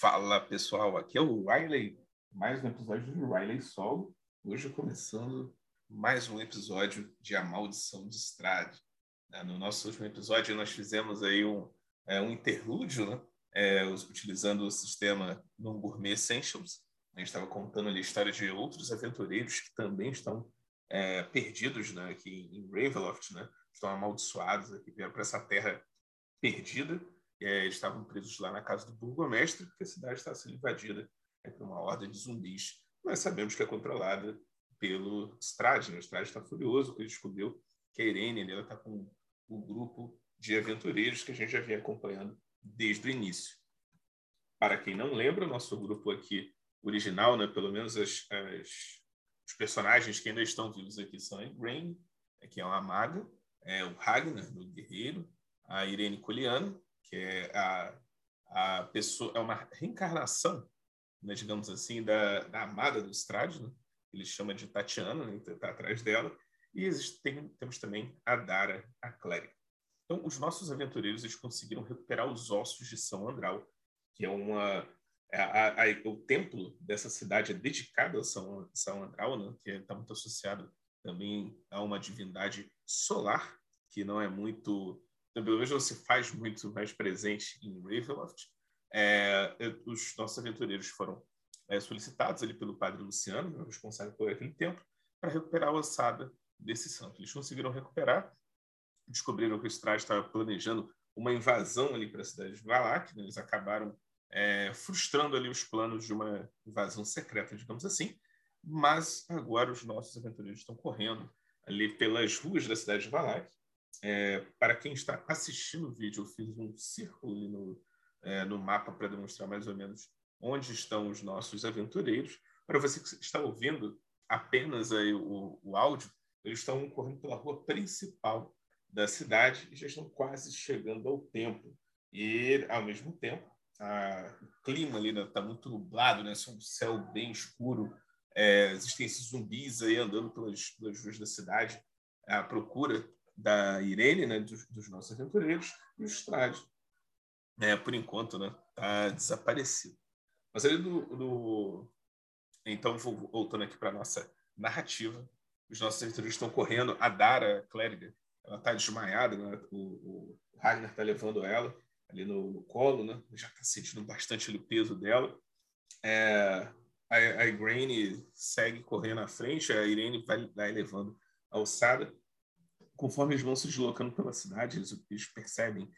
Fala pessoal, aqui é o Riley, mais um episódio do Riley Solo. Hoje começando mais um episódio de A Maldição de Strade. É, no nosso último episódio nós fizemos aí um, é, um interlúdio, né? É, utilizando o sistema Non Gourmet Essentials. A gente estava contando ali a história de outros aventureiros que também estão é, perdidos né, aqui em Ravenloft, né? estão amaldiçoados aqui, vieram para essa terra perdida. É, estavam presos lá na casa do burgomestre, porque a cidade estava sendo invadida é, por uma horda de zumbis. Nós sabemos que é controlada pelo Strade. Né? O Strade está furioso, porque ele descobriu que a Irene ela está com o grupo de aventureiros que a gente já vinha acompanhando desde o início. Para quem não lembra, nosso grupo aqui original, né, pelo menos as, as, os personagens que ainda estão vivos aqui são a Grain, que é uma maga, é o Ragnar, do guerreiro, a Irene Coliano, que é a, a pessoa, é uma reencarnação, né, digamos assim, da, da amada do Strade, né? ele chama de Tatiana, né, está atrás dela, e existe, tem, temos também a Dara, a clériga. Então, os nossos aventureiros eles conseguiram recuperar os ossos de São Andral, que é uma é, a, a, o templo dessa cidade é dedicado a São, São Andral, né, que está muito associado também a uma divindade solar, que não é muito pelo menos se faz muito mais presente em Ravenloft. É, os nossos aventureiros foram é, solicitados ali pelo padre Luciano, né, responsável por aquele tempo, para recuperar a ossada desse santo. Eles conseguiram recuperar, descobriram que o Strade estava planejando uma invasão ali para a cidade de Valak, né? eles acabaram é, frustrando ali os planos de uma invasão secreta, digamos assim, mas agora os nossos aventureiros estão correndo ali pelas ruas da cidade de Valak, é, para quem está assistindo o vídeo, eu fiz um círculo no, é, no mapa para demonstrar mais ou menos onde estão os nossos aventureiros. Para você que está ouvindo apenas aí o, o áudio, eles estão correndo pela rua principal da cidade e já estão quase chegando ao templo. E, ao mesmo tempo, a, o clima ali está né, muito nublado, né? Um céu bem escuro. É, existem esses zumbis aí andando pelas, pelas ruas da cidade à procura da Irene, né, dos, dos nossos aventureiros, e o Strade, é, por enquanto, né, tá desaparecido. Mas ali do, do... então voltando aqui para nossa narrativa, os nossos aventureiros estão correndo, a Dara, a clériga, ela está desmaiada, né? o, o Ragnar está levando ela ali no, no colo, né? já está sentindo bastante o peso dela. É, a, Irene segue correndo à frente, a Irene vai, vai levando a alçada conforme eles vão se deslocando pela cidade, eles, eles percebem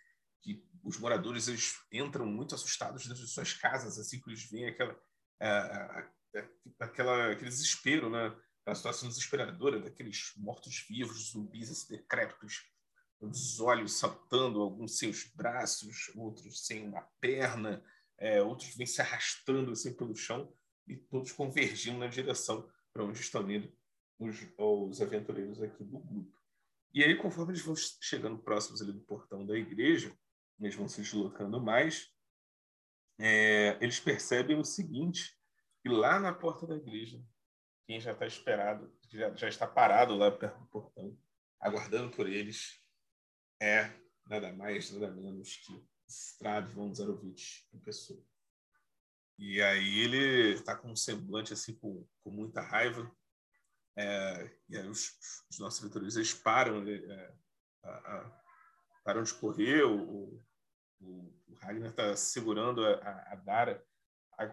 que os moradores eles entram muito assustados das suas casas, assim que eles veem aquela, aquela, aquele desespero, né? aquela situação desesperadora daqueles mortos-vivos, zumbis assim, decrépitos, os olhos saltando, alguns sem os braços, outros sem uma perna, é, outros vêm se arrastando assim pelo chão e todos convergindo na direção para onde estão indo os, os aventureiros aqui do grupo. E aí, conforme eles vão chegando próximos ali do portão da igreja, eles vão se deslocando mais, é, eles percebem o seguinte, que lá na porta da igreja, quem já está esperado, já, já está parado lá perto do portão, aguardando por eles, é nada mais, nada menos que Strad von Zarovich em pessoa. E aí ele está com um semblante assim com, com muita raiva, é, e os, os nossos aventureiros eles param, é, a, a, param de correr, o, o, o Ragnar está segurando a, a Dara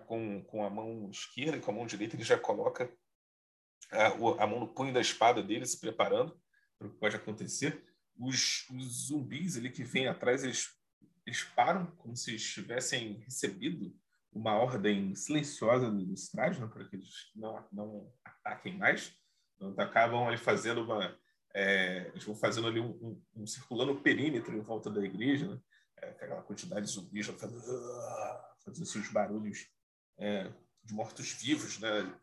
com, com a mão esquerda e com a mão direita ele já coloca a, a mão no punho da espada dele, se preparando para o que pode acontecer. Os, os zumbis ali que vêm atrás, eles, eles param como se tivessem recebido uma ordem silenciosa do Strade, né, para que eles não, não ataquem mais. Então, acabam ali fazendo uma. É, eles vão fazendo ali um, um, um, circulando perímetro em volta da igreja, né? É, aquela quantidade de zumbis fazendo, fazendo esses barulhos é, de mortos-vivos, né?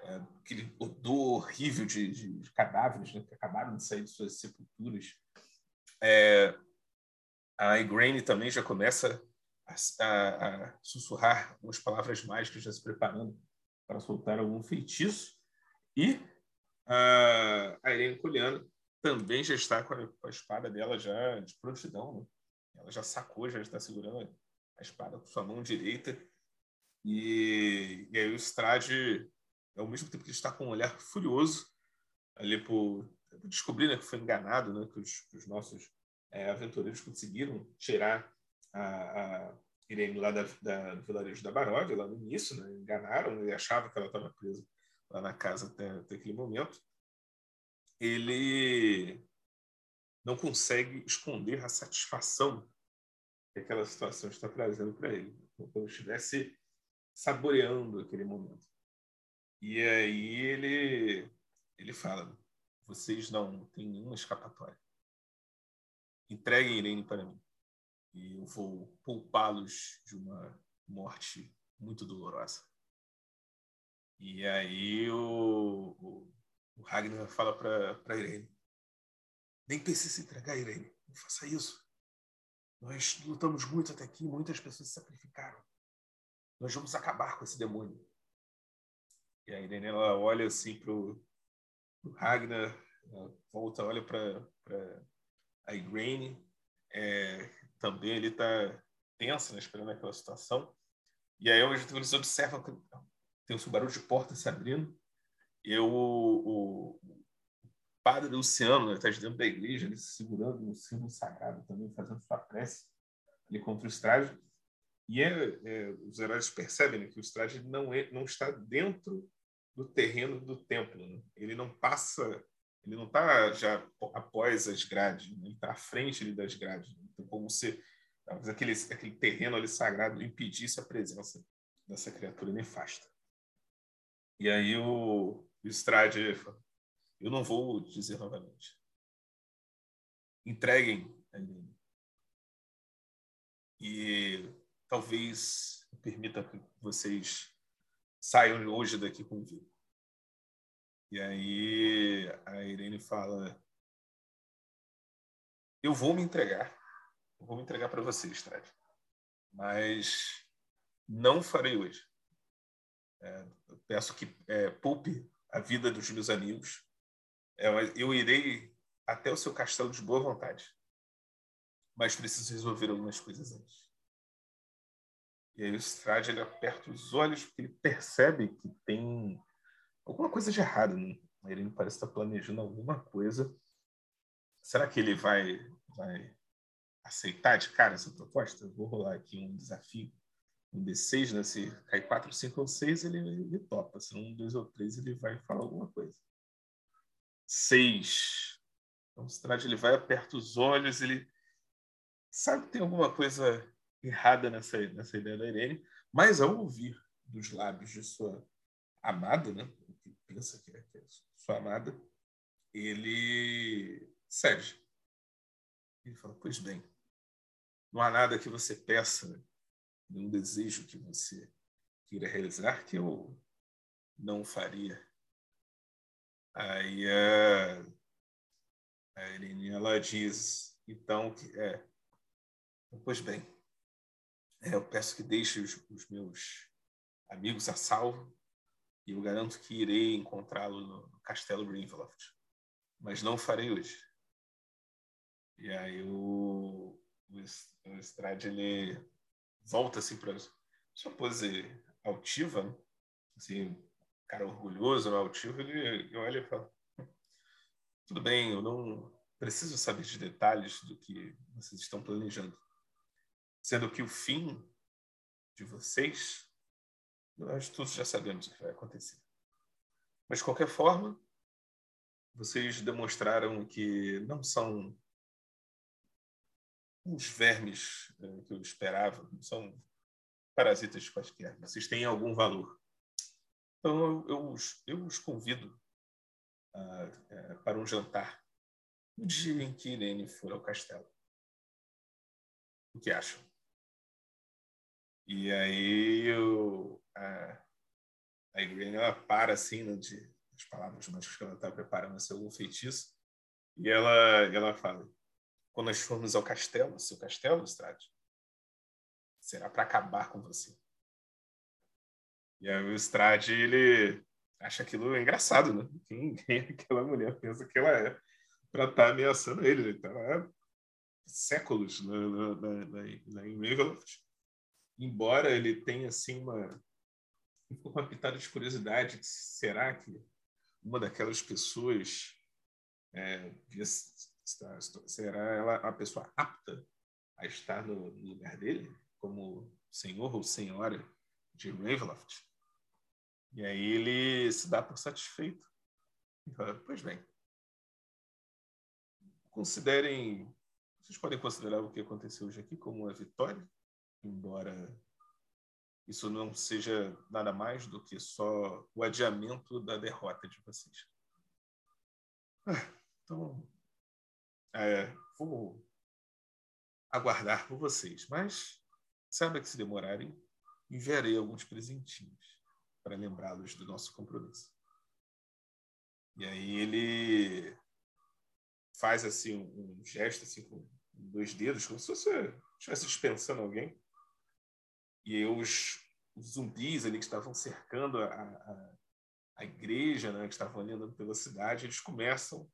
É, aquele odor horrível de, de, de, cadáveres né? que acabaram de sair de suas sepulturas. É, a Igraine também já começa a, a, a sussurrar umas palavras mágicas, já se preparando para soltar algum feitiço. E a, a Irene Culiano também já está com a, com a, espada dela já de prontidão. Né? Ela já sacou, já está segurando a espada com sua mão direita E, e aí o Strade, ao mesmo tempo que ele está com um olhar furioso, ali por, descobrir né, que foi enganado, né, que os, os nossos é, aventureiros conseguiram tirar a, a Irene lá da, da, do vilarejo da Baródia, lá no início, né, enganaram, ele achava que ela estava presa lá na casa até, até aquele momento. Ele não consegue esconder a satisfação que aquela situação está trazendo para ele, como se estivesse saboreando aquele momento. E aí ele ele fala: vocês não têm nenhuma escapatória. Entreguem Irene para mim e eu vou poupá-los de uma morte muito dolorosa. E aí o, o, o Ragnar fala para Irene: nem pense se entregar, Irene. Não faça isso. Nós lutamos muito até aqui, muitas pessoas se sacrificaram. Nós vamos acabar com esse demônio. E a Irene ela olha assim pro, pro Ragnar, volta, olha para a Irene. É, também ele está tensa, né, esperando aquela situação. E aí eles observam tem um barulho de porta se abrindo. E o, o, padre Luciano está né, dentro da igreja, ele segurando um símbolo sagrado também, fazendo sua prece contra o Estrade. E é, é, os heróis percebem né, que o Estrade não, é, não está dentro do terreno do templo. Né? Ele não passa, ele não está já após as grades, né? ele está à frente ali das grades. Né? Então, como se aquele, aquele terreno ali sagrado impedisse a presença dessa criatura nefasta. E aí o, o Estrade eu não vou dizer novamente. Entreguem a Helene. E talvez permita que vocês saiam hoje daqui comigo. E aí a Irene fala: Eu vou me entregar. Eu vou me entregar para vocês, Trad. Mas não farei hoje. É, peço que é, poupe a vida dos meus amigos é, eu irei até o seu castelo de boa vontade. Mas preciso resolver algumas coisas antes. E aí o Strade ele aperta os olhos porque ele percebe que tem alguma coisa de errado. Né? Ele parece estar planejando alguma coisa. Será que ele vai, vai aceitar de cara essa proposta? Eu vou rolar aqui um desafio. Um D6, né? Se cair 4, 5 ou 6, ele, ele topa. Se não, um, dois ou três, ele vai falar alguma coisa. 6. Então, o Strade ele vai, aperta os olhos, ele sabe que tem alguma coisa errada nessa, nessa ideia da Irene, mas ao ouvir dos lábios de sua amada, né, que pensa que é, que é sua amada, ele cede. Ele fala: Pois bem, não há nada que você peça, nenhum desejo que você queira realizar que eu não faria. Aí a, a Irene, ela diz, então, que é, pois bem, é, eu peço que deixe os, os, meus amigos a salvo e eu garanto que irei encontrá-lo no, Castelo Greenveloft, mas não farei hoje. E aí o, o, o Strade, ele volta assim para sua pose altiva, né? assim, cara orgulhoso, altivo, ele olha e fala: tudo bem, eu não preciso saber de detalhes do que vocês estão planejando. Sendo que o fim de vocês, nós todos já sabemos o que vai acontecer. Mas, de qualquer forma, vocês demonstraram que não são uns vermes eh, que eu esperava, não são parasitas quaisquer. Vocês têm algum valor. Então, eu, os, eu os convido uh, uh, para um jantar no dia em que Irene for ao castelo. O que acham? E aí eu, a, a Irene ela para assim né, de as palavras mágicas que ela está preparando seu feitiço e ela ela fala quando nós formos ao castelo, seu castelo, Strade, será para acabar com você. E aí o Strade, ele acha aquilo engraçado, né? Quem, quem aquela mulher pensa que ela é para estar tá ameaçando ele? Ele está há séculos na, na, na, na Ravenloft. Embora ele tenha, assim, uma, uma pitada de curiosidade. Será que uma daquelas pessoas é, será ela a pessoa apta a estar no lugar dele como senhor ou senhora de Ravenloft? E aí ele se dá por satisfeito. Pois bem, considerem, vocês podem considerar o que aconteceu hoje aqui como uma vitória, embora isso não seja nada mais do que só o adiamento da derrota de vocês. Ah, então, é, vou aguardar por vocês, mas saiba que se demorarem, enviarei alguns presentinhos para lembrá-los do nosso compromisso. E aí ele faz assim um, um gesto assim com dois dedos, como se fosse estivesse dispensando alguém. E os, os, zumbis ali que estavam cercando a, a, a igreja, né, que estavam ali andando pela cidade, eles começam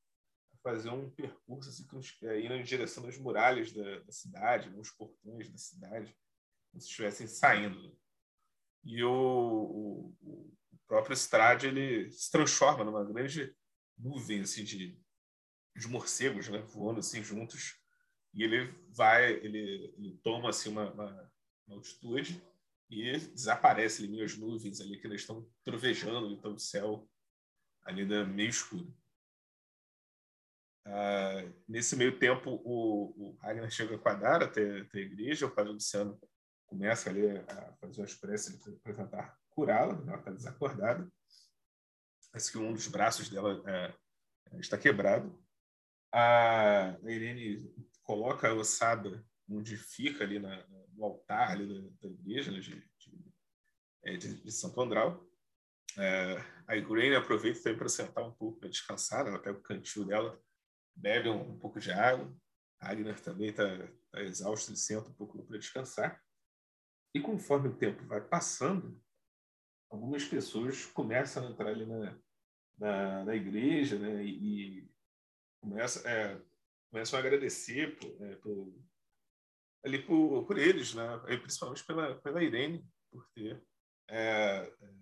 fazer um percurso assim, é, indo em direção das muralhas da, da cidade, nos portões da cidade, como se estivessem saindo. E o, o, o próprio Strade ele se transforma numa grande nuvem assim, de, de morcegos né, voando assim, juntos. E ele vai, ele, ele toma assim, uma, uma, uma altitude e desaparece ali as nuvens ali que eles estão trovejando, então o céu ali da meio escuro. Ah, nesse meio tempo, o, o Ragnar chega com a Dara até, a igreja, o padre Luciano começa ali a fazer as preces para tentar curá-la, né? ela está desacordada. Parece que um dos braços dela é, está quebrado. A Irene coloca a ossada onde fica ali na, no altar ali da, da igreja né, de, de, é, de, de Santo Andral. É, a Irene aproveita também para sentar um pouco para descansar. Ela pega o cantil dela, bebe um, um pouco de água. A Agner também está tá exausto, ele senta um pouco para descansar. E conforme o tempo vai passando, algumas pessoas começam a entrar ali na, na, na igreja né, e, e começam, é, começam a agradecer por, é, por, ali por, por eles, né, principalmente pela, pela Irene, por ter é, é,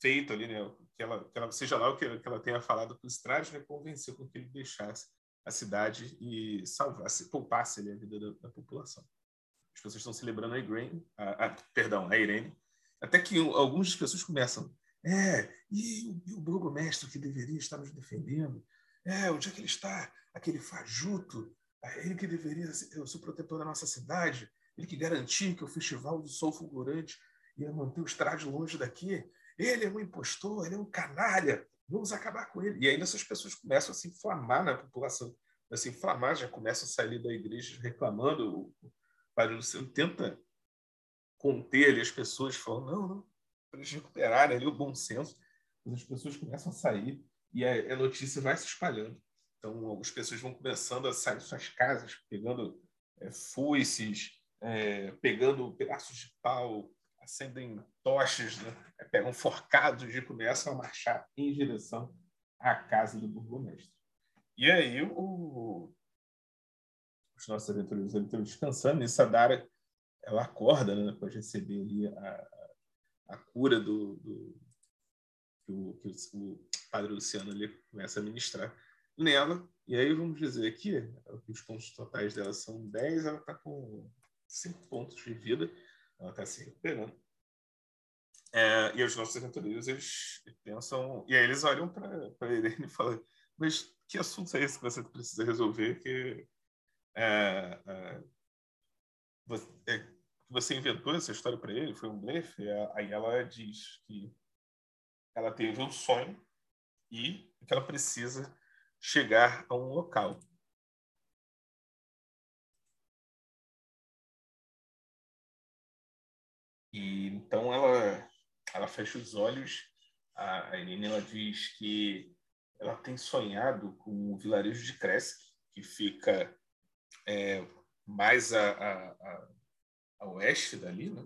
feito ali, né, que ela, que ela, seja lá o que, que ela tenha falado para o Strade, né, convenceu com que ele deixasse a cidade e salvasse, poupasse ali, a vida da, da população. As pessoas estão celebrando a Irene, a, a, perdão, a Irene, até que algumas pessoas começam, é, e o, o burgomestre que deveria estar nos defendendo? É, onde é que ele está? Aquele fajuto, é ele que deveria ser o protetor da nossa cidade, ele que garantia que o Festival do Sol Fulgurante ia manter o estádio longe daqui. Ele é um impostor, ele é um canalha, vamos acabar com ele. E aí essas pessoas começam a se inflamar na população, a se inflamar, já começam a sair da igreja reclamando. O Padre Luciano tenta conter ali as pessoas, falando, não, não, para eles recuperarem ali o bom senso. Mas as pessoas começam a sair e a, a notícia vai se espalhando. Então, algumas pessoas vão começando a sair de suas casas, pegando é, foices, é, pegando pedaços de pau, acendem tochas, né? É, pegam forcados e começam a marchar em direção à casa do burgomestre. E aí o, os nossos aventureiros estão descansando, e Sadara ela acorda né, de receber ali a, a cura do, do que, o, que o, padre Luciano ali começa a ministrar nela. E aí vamos dizer aqui os pontos totais dela são 10, ela está com 5 pontos de vida, ela está se recuperando. É, e os nossos aventureiros, eles pensam, e aí eles olham para a Irene e falam, mas que assunto é esse que você precisa resolver que é, é, você, é, você inventou essa história para ele, foi um blefe? Aí ela diz que ela teve um sonho e que ela precisa chegar a um local. E então ela ela fecha os olhos. A Irene ela diz que ela tem sonhado com o vilarejo de Kresk, que fica é, mais a, a, a, a, oeste dali, né?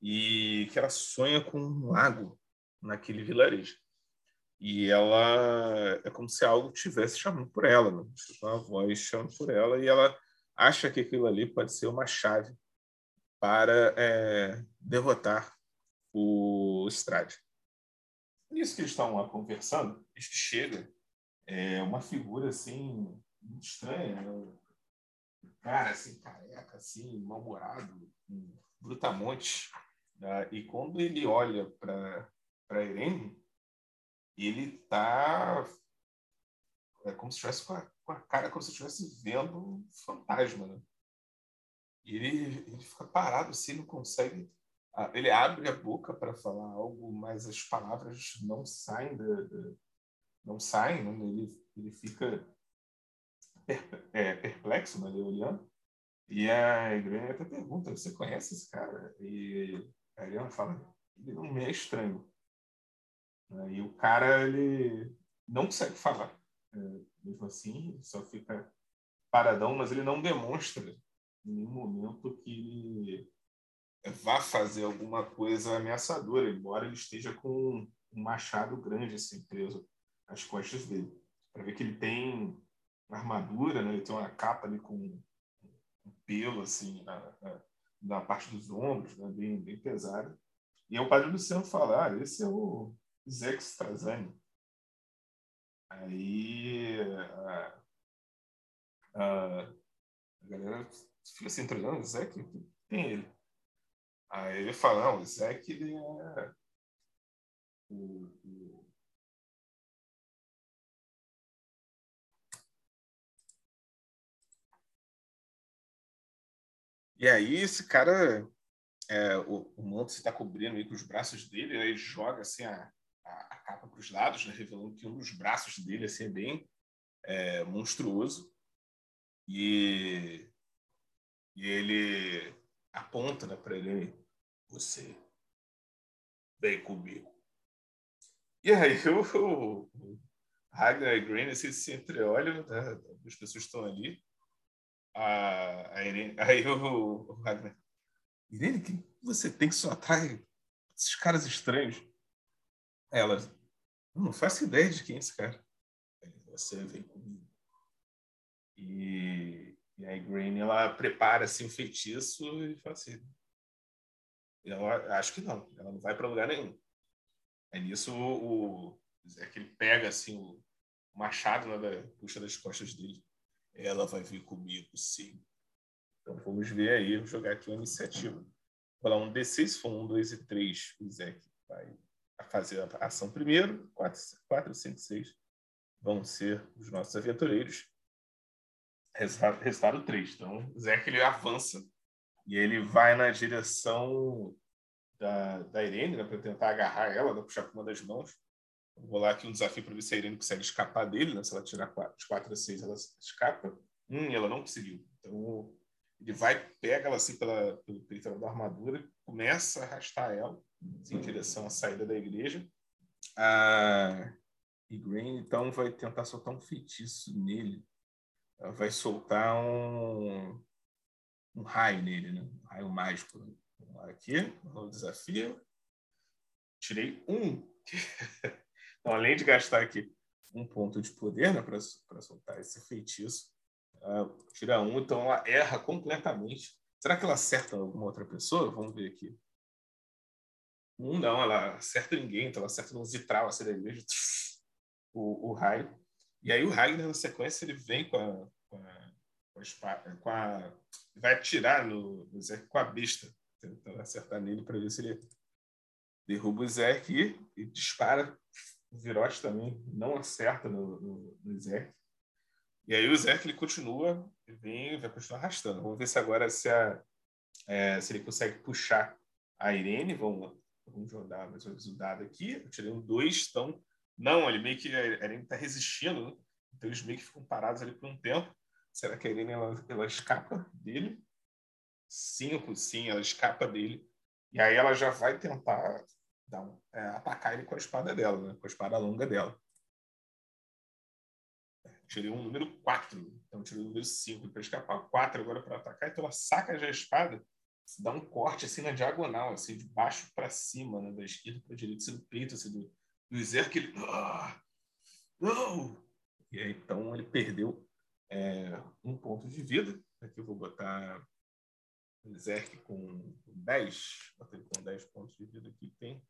e que ela sonha com um lago naquele vilarejo. E ela é como se algo estivesse chamando por ela, né? uma voz chamando por ela, e ela acha que aquilo ali pode ser uma chave para é, derrotar o Strade. Nisso que eles estão conversando, eles chega é, uma figura assim muito estranha, né? cara assim careca, assim mal-humorado, um brutamonte. Né? E quando ele olha para para Irene, ele tá é como se estivesse com a, com a cara como se estivesse vendo um fantasma, né? E ele, ele fica parado assim, não consegue. Ele abre a boca para falar algo, mas as palavras não saem, da, da não saem, né? ele, ele fica é, perplexo, né? olhando. E a igreja até pergunta: Você conhece esse cara? E a Eliana fala: Ele não me é estranho. E o cara ele não consegue falar. É, mesmo assim, só fica paradão, mas ele não demonstra em nenhum momento que ele vá fazer alguma coisa ameaçadora, embora ele esteja com um machado grande assim preso às costas dele. Para ver que ele tem armadura, né? ele tem uma capa ali com um pelo assim na, na, na parte dos ombros, né? bem, bem pesada. E é o padre Luciano falar, ah, esse é o Zex Trazani. Aí a, a, a galera fica assim, entregando, o Zeke, tem ele. Aí ele fala, não, o Zeke ele é o, o... E aí esse cara, é, o, o manto se está cobrindo aí com os braços dele, aí ele joga assim a, a, a capa para os lados, né, revelando que um dos braços dele assim, é bem é, monstruoso. E e ele aponta né, para ele: Você vem comigo. E aí o, Ragnar e Green assim, se entreolham, né, as pessoas estão ali. A, a Irene, aí o, o Ragnar: Irene, que você tem que só atrai esses caras estranhos? Ela: Não faço ideia de quem é esse cara. Você vem comigo. E e aí Green ela prepara assim o feitiço e fala assim, ela, acho que não, ela não vai para lugar nenhum. É nisso o, o é que ele pega assim o machado né, da, puxa das costas dele. Ela vai vir comigo, sim. Então vamos ver aí, vou jogar aqui uma iniciativa. Vou lá um D6, se for um, dois e três, o Zé vai fazer a ação primeiro, quatro, quatro, cinco, seis vão ser os nossos aventureiros. Resultado, resultado 3. Então, Zeke ele avança e ele vai na direção da, da Irene, né, para tentar agarrar ela, né, puxar com uma das mãos. Vou lá aqui um desafio para ver se a Irene consegue escapar dele. Né? Se ela tirar quatro, de 4 a 6, ela escapa. Hum, ela não conseguiu. Então, ele vai, pega ela assim pela, pelo peito da armadura, começa a arrastar ela assim, em direção à saída da igreja. A... E Green, então, vai tentar soltar um feitiço nele vai soltar um, um raio nele, né? um raio mágico. Vamos lá aqui, o desafio. Tirei um. então, além de gastar aqui um ponto de poder né, para soltar esse feitiço, uh, tira um, então ela erra completamente. Será que ela acerta alguma outra pessoa? Vamos ver aqui. Um não, ela acerta ninguém, então ela acerta no vitral da igreja, o, o raio. E aí o Ragnar, na sequência, ele vem com a, com a, com a, espada, com a vai atirar no, no Zé com a besta, tentando acertar nele para ver se ele derruba o Zé aqui e dispara. O Virote também não acerta no, no, no Zé. E aí o Zé ele continua, vem, vai continuar arrastando. Vamos ver se agora se, a, é, se ele consegue puxar a Irene. Vamos, vamos jogar mais o dado aqui. Eu tirei um 2, então não, ele meio que a Irene está resistindo, né? então eles meio que ficam parados ali por um tempo. Será que a Irene ela, ela escapa dele? Sim, sim, ela escapa dele. E aí ela já vai tentar um, é, atacar ele com a espada dela, né? com a espada longa dela. Tirei um número 4, então tirei o número 5 para escapar, 4 agora para atacar, então ela saca já a espada, dá um corte assim na diagonal, assim, de baixo para cima, né? da esquerda para a direita, assim, do peito, assim, do, do Zerk, ele. Ah, não! E aí, então ele perdeu é, um ponto de vida. Aqui eu vou botar Zerk com 10, botei com 10 pontos de vida aqui, tem,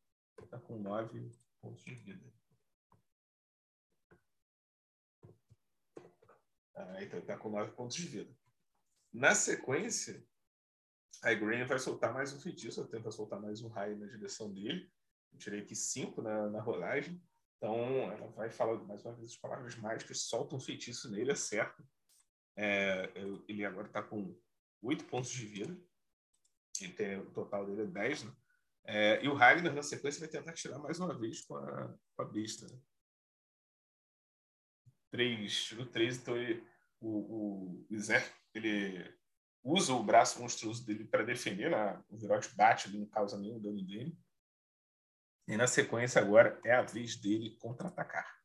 tá com 9 pontos de vida. Ah, então está com 9 pontos de vida. Na sequência, a Green vai soltar mais um feitiço, ela tenta soltar mais um raio na direção dele. Eu tirei aqui 5 na, na rolagem. Então, ela vai falar mais uma vez as palavras mágicas, solta um feitiço nele, acerta. É, ele agora está com 8 pontos de vida. Ele tem, o total dele é 10, né? É, e o Ragnar, na sequência, vai tentar tirar mais uma vez com a, com a besta. Né? 3. No 3, então, ele, o, o Zé, ele usa o braço monstruoso dele para defender. Né? O Virote bate, ele não causa nenhum dano dele. E na sequência, agora, é a vez dele contra-atacar.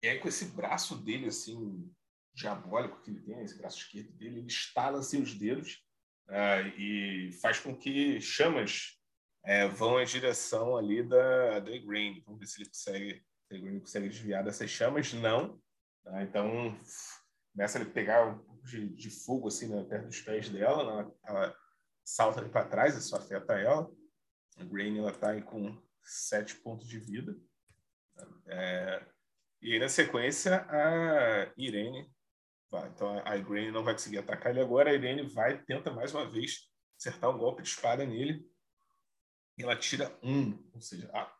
E aí, com esse braço dele, assim, diabólico que ele tem, esse braço esquerdo dele, ele estala assim, os dedos uh, e faz com que chamas uh, vão em direção ali da, da Green. Vamos ver se ele consegue, se Green consegue desviar dessas chamas. Não. Uh, então, começa a pegar um pouco de, de fogo assim, né, perto dos pés dela. Ela, ela salta ali para trás, isso afeta ela. A Green está com sete pontos de vida. É, e aí, na sequência, a Irene Vai. Então a Irene não vai conseguir atacar ele agora. A Irene vai, tenta mais uma vez acertar um golpe de espada nele. E ela tira um. Ou seja, a,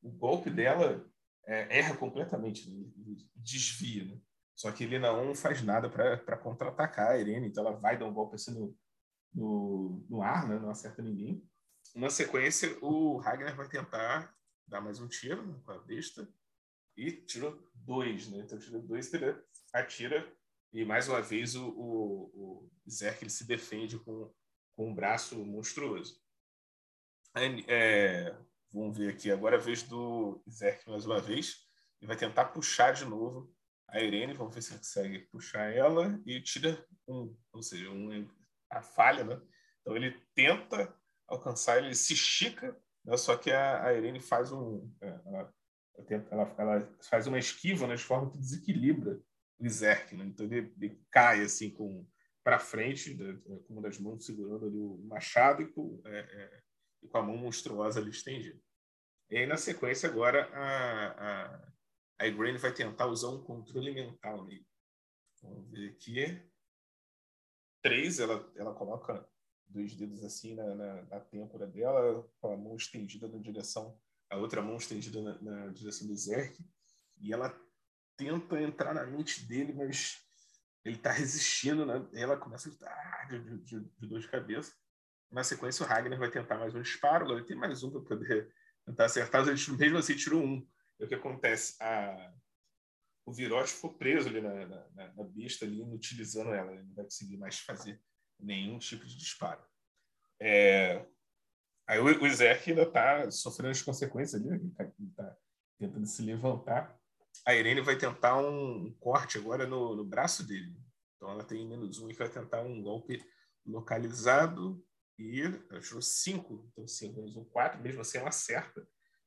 o golpe dela é, erra completamente, né? desvia. Né? Só que ele não faz nada para contra-atacar a Irene. Então ela vai dar um golpe assim no, no, no ar, né? não acerta ninguém. Na sequência, o Ragnar vai tentar dar mais um tiro com a besta e tirou dois, né? Então tirou dois, ele atira e mais uma vez o, o, o Zerk ele se defende com, com um braço monstruoso. É, vamos ver aqui agora a vez do Zerk mais uma vez. Ele vai tentar puxar de novo a Irene. Vamos ver se ele consegue puxar ela e tira um, ou seja, um, a falha, né? Então ele tenta alcançar, ele se estica, né? só que a, a Irene faz um, é, ela, ela, ela, faz uma esquiva né? de forma que desequilibra o Zerk, né? Então ele, ele, cai assim com para frente, né? com uma das mãos segurando ali o machado e com, é, é, e com a mão monstruosa ali estendida. E aí, na sequência, agora, a, a, a Igraine vai tentar usar um controle mental nele. Vamos ver aqui. Três, ela, ela coloca dois dedos assim na, na, na têmpora dela, com a mão estendida na direção, a outra mão estendida na, na direção do Zerk, e ela tenta entrar na mente dele, mas ele está resistindo, né? Ela começa a gritar de, de, de, dor de cabeça. Na sequência, o Ragnar vai tentar mais um disparo. Ele tem mais um para poder tentar acertar. Mas ele, mesmo assim, tirou um. E o que acontece? A... O Virote ficou preso ali na, na, na besta, ali, inutilizando ela. Ele não vai conseguir mais fazer nenhum tipo de disparo. É... Aí o, o ainda está sofrendo as consequências ali. Ele está tá tentando se levantar a Irene vai tentar um, corte agora no, no, braço dele. Então ela tem menos um e vai tentar um golpe localizado e achou cinco. Então cinco menos um, quatro. Mesmo assim ela acerta.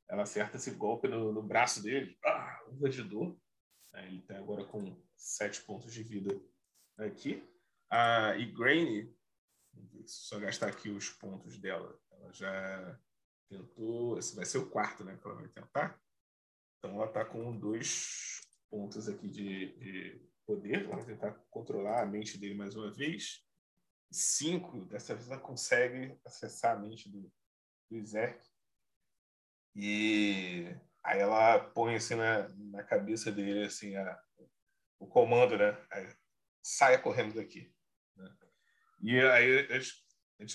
Ela acerta esse golpe no, no braço dele. Ah, uma de dor. Ele está agora com sete pontos de vida aqui. A Igraine, só gastar aqui os pontos dela. Ela já tentou. Esse vai ser o quarto, né? Que ela vai tentar. Então ela está com dois pontos aqui de, de poder. Vamos tentar controlar a mente dele mais uma vez. Cinco, dessa vez ela consegue acessar a mente do, do Zerk. E aí ela põe assim na, na cabeça dele assim a, o comando, né? Aí, saia correndo daqui. E aí,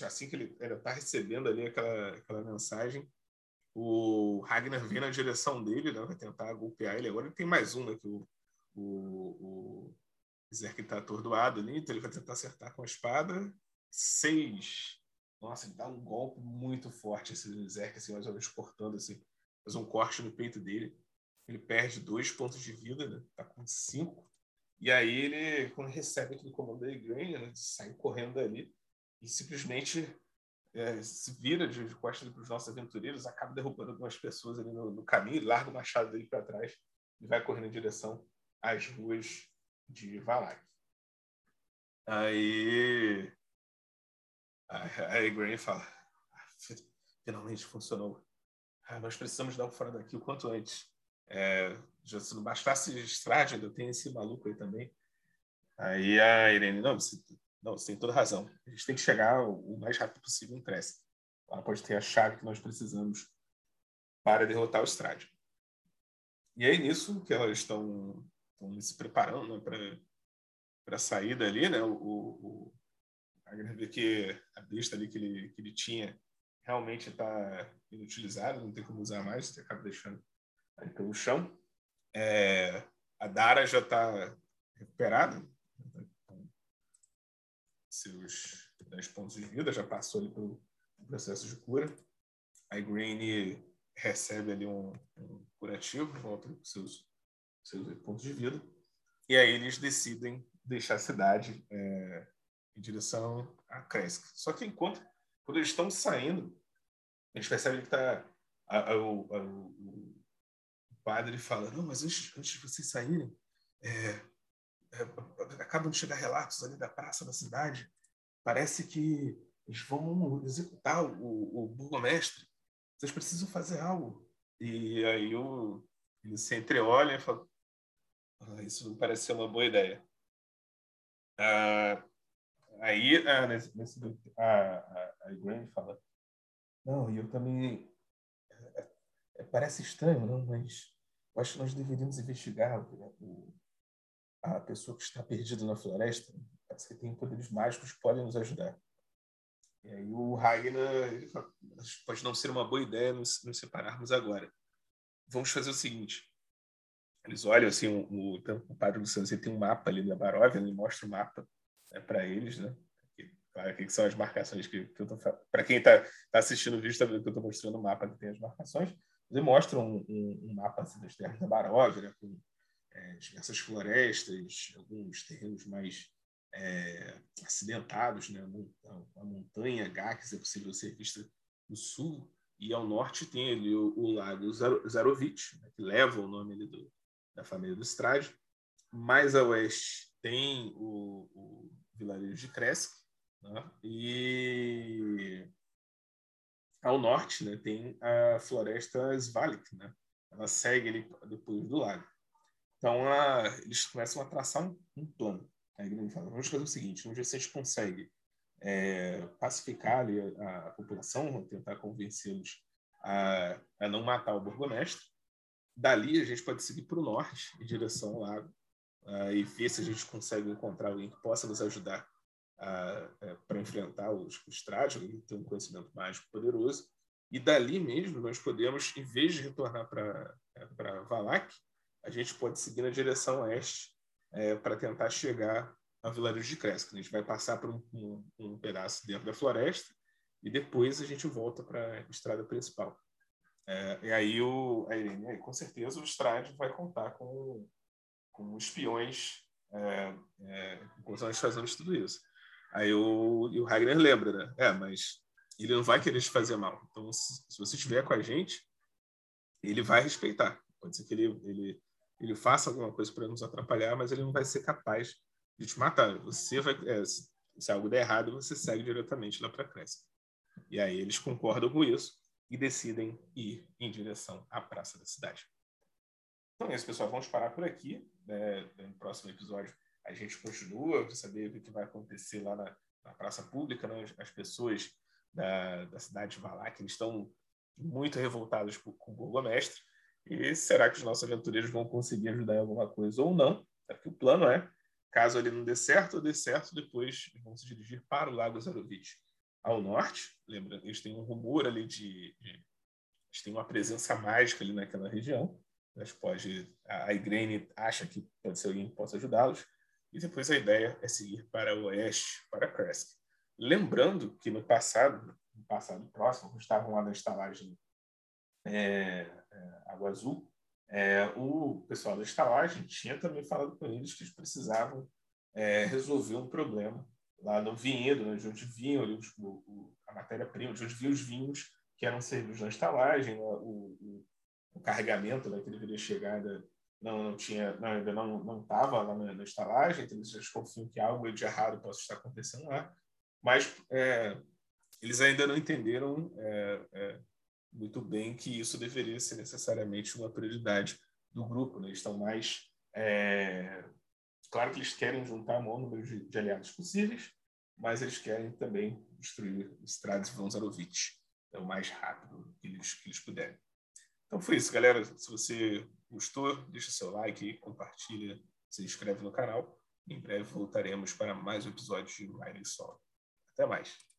assim que ele está recebendo ali aquela, aquela mensagem, o Ragnar vem na direção dele, né? vai tentar golpear ele. Agora ele tem mais um, né? Que o, o, o Zerk está atordoado ali, então ele vai tentar acertar com a espada. Seis. Nossa, ele dá um golpe muito forte esse Zerk, assim, mais ou menos cortando, assim, faz um corte no peito dele. Ele perde dois pontos de vida, né? Tá com cinco. E aí ele, quando recebe aquele comando da Igraine, né? sai correndo ali e simplesmente é, se vira de, de costas para os nossos aventureiros, acaba derrubando algumas pessoas ali no, no caminho, larga o machado dele para trás e vai correndo em direção às ruas de Valak. Aí aí Green fala: ah, finalmente funcionou. Ah, nós precisamos dar um fora daqui o quanto antes. É, já, se não bastasse ainda tem esse maluco aí também. Aí a Irene, não, você, não, você tem toda razão. A gente tem que chegar o mais rápido possível em Cresce. Ela pode ter a chave que nós precisamos para derrotar o Strade. E aí, nisso, que elas estão, estão se preparando né, para a saída ali, né? O, o, a que a besta ali que ele, que ele tinha realmente está inutilizada, não tem como usar mais, você acaba deixando ali pelo chão. É, a Dara já está recuperada, seus 10 pontos de vida, já passou ali pelo processo de cura. A Green recebe ali um, um curativo, volta com seus, seus pontos de vida. E aí eles decidem deixar a cidade é, em direção a Kresk. Só que enquanto, quando eles estão saindo, eles percebem que está o, o, padre fala, não, mas antes, antes de vocês saírem, é, é, acabam de chegar relatos ali da praça da cidade. Parece que eles vão executar o, o burgomestre. Vocês precisam fazer algo. E aí o, ele se entreolha e fala: ah, Isso não parece ser uma boa ideia. Ah, aí ah, nesse, nesse, a, a, a Graham fala: Não, e eu também. É, é, parece estranho, não, mas eu acho que nós deveríamos investigar o, a pessoa que está perdida na floresta. Parece que tem poderes mágicos que podem nos ajudar. E aí o fala, pode não ser uma boa ideia nos, nos, separarmos agora. Vamos fazer o seguinte. Eles olham assim, o, o, o padre Luciano ele tem um mapa ali da Baróvia, ele mostra o mapa né, para eles, né? Claro, que são as marcações que, que eu tô Para quem está tá assistindo o vídeo, está vendo que eu estou mostrando o mapa que tem as marcações. Ele mostra um, um, um mapa assim, das terras da Baróvia, né, com é, diversas florestas, alguns terrenos mais é, acidentados, né? a, montanha Gax é possível ser vista no sul, e ao norte tem ali o, o lago Zarovich, né? que leva o nome ali do, da família do Strade. Mais a oeste tem o, o vilarejo de Kresk, né? e ao norte né, tem a floresta Svalik, né? ela segue ali depois do lago. Então, a, eles começam a traçar um, um plano. Aí ele fala, vamos fazer o seguinte, vamos ver se a gente consegue é, pacificar ali a, a, população, tentar convencê-los a, a, não matar o burgomestre. Dali, a gente pode seguir para o norte, em direção ao lago, uh, e ver se a gente consegue encontrar alguém que possa nos ajudar para enfrentar os, os trajes, alguém que tem um conhecimento mágico poderoso. E dali mesmo, nós podemos, em vez de retornar para é, Valak, a gente pode seguir na direção oeste é, para tentar chegar ao vilarejo de Cresca. A gente vai passar por um, um, um, pedaço dentro da floresta e depois a gente volta para a estrada principal. É, e aí, o, a Irene, com certeza, o Strade vai contar com, com espiões é, é, enquanto nós fazemos tudo isso. Aí o, e o Ragnar lembra, né? É, mas ele não vai querer te fazer mal. Então, se, se você estiver com a gente, ele vai respeitar. Pode ser que ele, ele ele faça alguma coisa para nos atrapalhar, mas ele não vai ser capaz de te matar. Você vai, é, se algo der errado, você segue diretamente lá para Cresce. E aí eles concordam com isso e decidem ir em direção à praça da cidade. Então é isso, pessoal. Vamos parar por aqui. Né? No próximo episódio a gente continua para saber o que vai acontecer lá na, na praça pública. Né? As pessoas da, da cidade de Valak estão muito revoltadas com o burgomestre. E será que os nossos aventureiros vão conseguir ajudar em alguma coisa ou não? Porque o plano é, caso ele não dê certo ou dê certo, depois vão se dirigir para o Lago Zarovich. Ao norte, lembra, eles têm um rumor ali de, de eles têm uma presença mágica ali naquela região. Eles pode, a Igrene acha que pode ser alguém que possa ajudá-los. E depois a ideia é seguir para o oeste, para Kresk. Lembrando que no passado, no passado próximo, estavam lá na estalagem é, é, Água Azul, é, o pessoal da estalagem tinha também falado com eles que eles precisavam é, resolver um problema lá no vinhedo, né, de onde vinham a matéria-prima, de onde vinham os vinhos que eram servidos na estalagem, né, o, o, carregamento né, que deveria chegar ainda não, não tinha, não, ainda não não estava lá na, na, estalagem, então eles desconfiam que algo de errado possa estar acontecendo lá, mas é, eles ainda não entenderam é, é, muito bem que isso deveria ser necessariamente uma prioridade do grupo. Né? Eles estão mais. É... Claro que eles querem juntar o maior número de, de, aliados possíveis, mas eles querem também destruir Strades Vonzarovich é o mais rápido que eles, que eles puderem. Então foi isso, galera. Se você gostou, deixa seu like, compartilha, se inscreve no canal. Em breve voltaremos para mais um episódio de Riding Solo. Até mais.